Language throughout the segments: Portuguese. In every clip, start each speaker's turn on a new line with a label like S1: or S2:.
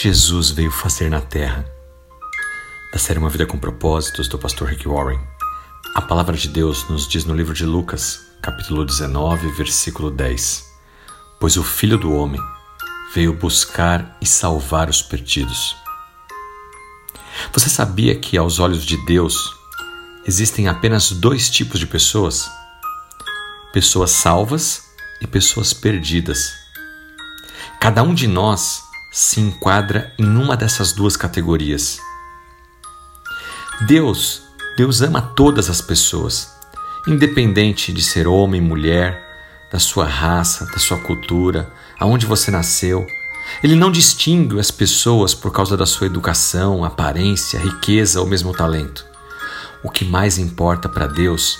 S1: Jesus veio fazer na terra? Da série Uma Vida com Propósitos, do pastor Rick Warren. A palavra de Deus nos diz no livro de Lucas, capítulo 19, versículo 10: Pois o Filho do Homem veio buscar e salvar os perdidos. Você sabia que, aos olhos de Deus, existem apenas dois tipos de pessoas? Pessoas salvas e pessoas perdidas. Cada um de nós se enquadra em uma dessas duas categorias. Deus, Deus ama todas as pessoas, independente de ser homem, mulher, da sua raça, da sua cultura, aonde você nasceu. Ele não distingue as pessoas por causa da sua educação, aparência, riqueza ou mesmo talento. O que mais importa para Deus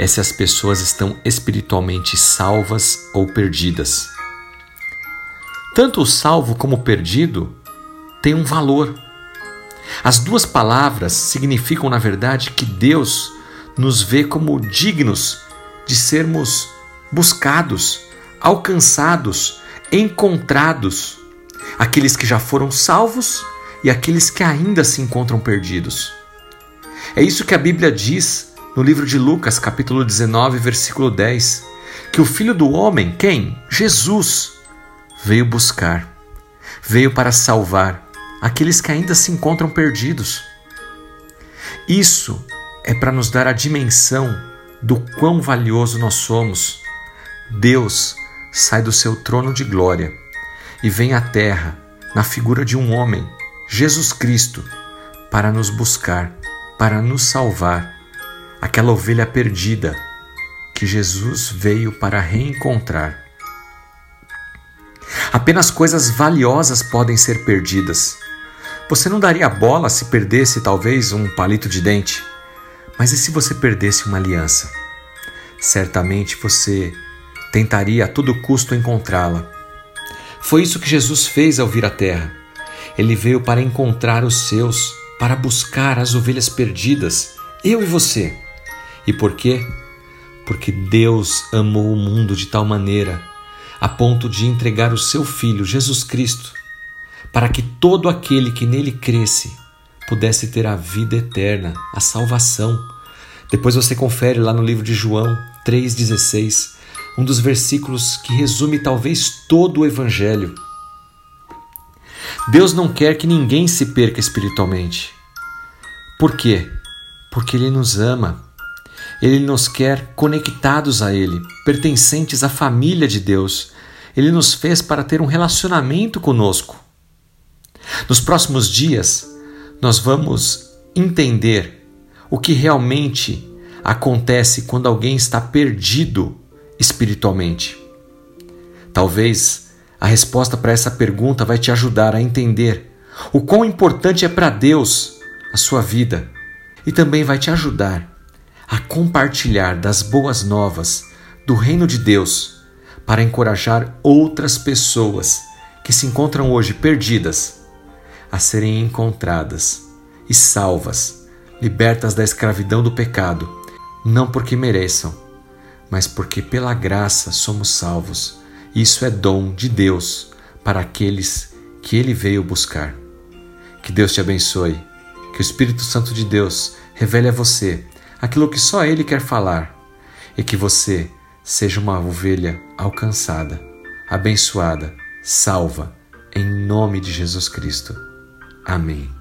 S1: é se as pessoas estão espiritualmente salvas ou perdidas. Tanto o salvo como o perdido têm um valor. As duas palavras significam, na verdade, que Deus nos vê como dignos de sermos buscados, alcançados, encontrados, aqueles que já foram salvos e aqueles que ainda se encontram perdidos. É isso que a Bíblia diz no livro de Lucas, capítulo 19, versículo 10, que o Filho do Homem, quem? Jesus, veio buscar, veio para salvar aqueles que ainda se encontram perdidos. Isso é para nos dar a dimensão do quão valioso nós somos. Deus sai do seu trono de glória e vem à terra na figura de um homem, Jesus Cristo, para nos buscar, para nos salvar, aquela ovelha perdida que Jesus veio para reencontrar. Apenas coisas valiosas podem ser perdidas. Você não daria bola se perdesse talvez um palito de dente, mas e se você perdesse uma aliança? Certamente você tentaria a todo custo encontrá-la. Foi isso que Jesus fez ao vir à terra. Ele veio para encontrar os seus, para buscar as ovelhas perdidas, eu e você. E por quê? Porque Deus amou o mundo de tal maneira a ponto de entregar o seu Filho, Jesus Cristo, para que todo aquele que nele cresce pudesse ter a vida eterna, a salvação. Depois você confere lá no livro de João 3,16, um dos versículos que resume talvez todo o Evangelho. Deus não quer que ninguém se perca espiritualmente. Por quê? Porque Ele nos ama ele nos quer conectados a Ele, pertencentes à família de Deus. Ele nos fez para ter um relacionamento conosco. Nos próximos dias, nós vamos entender o que realmente acontece quando alguém está perdido espiritualmente. Talvez a resposta para essa pergunta vai te ajudar a entender o quão importante é para Deus a sua vida e também vai te ajudar a compartilhar das boas novas do Reino de Deus para encorajar outras pessoas que se encontram hoje perdidas a serem encontradas e salvas, libertas da escravidão do pecado, não porque mereçam, mas porque pela graça somos salvos. Isso é dom de Deus para aqueles que ele veio buscar. Que Deus te abençoe, que o Espírito Santo de Deus revele a você aquilo que só Ele quer falar, e que você seja uma ovelha alcançada, abençoada, salva, em nome de Jesus Cristo. Amém.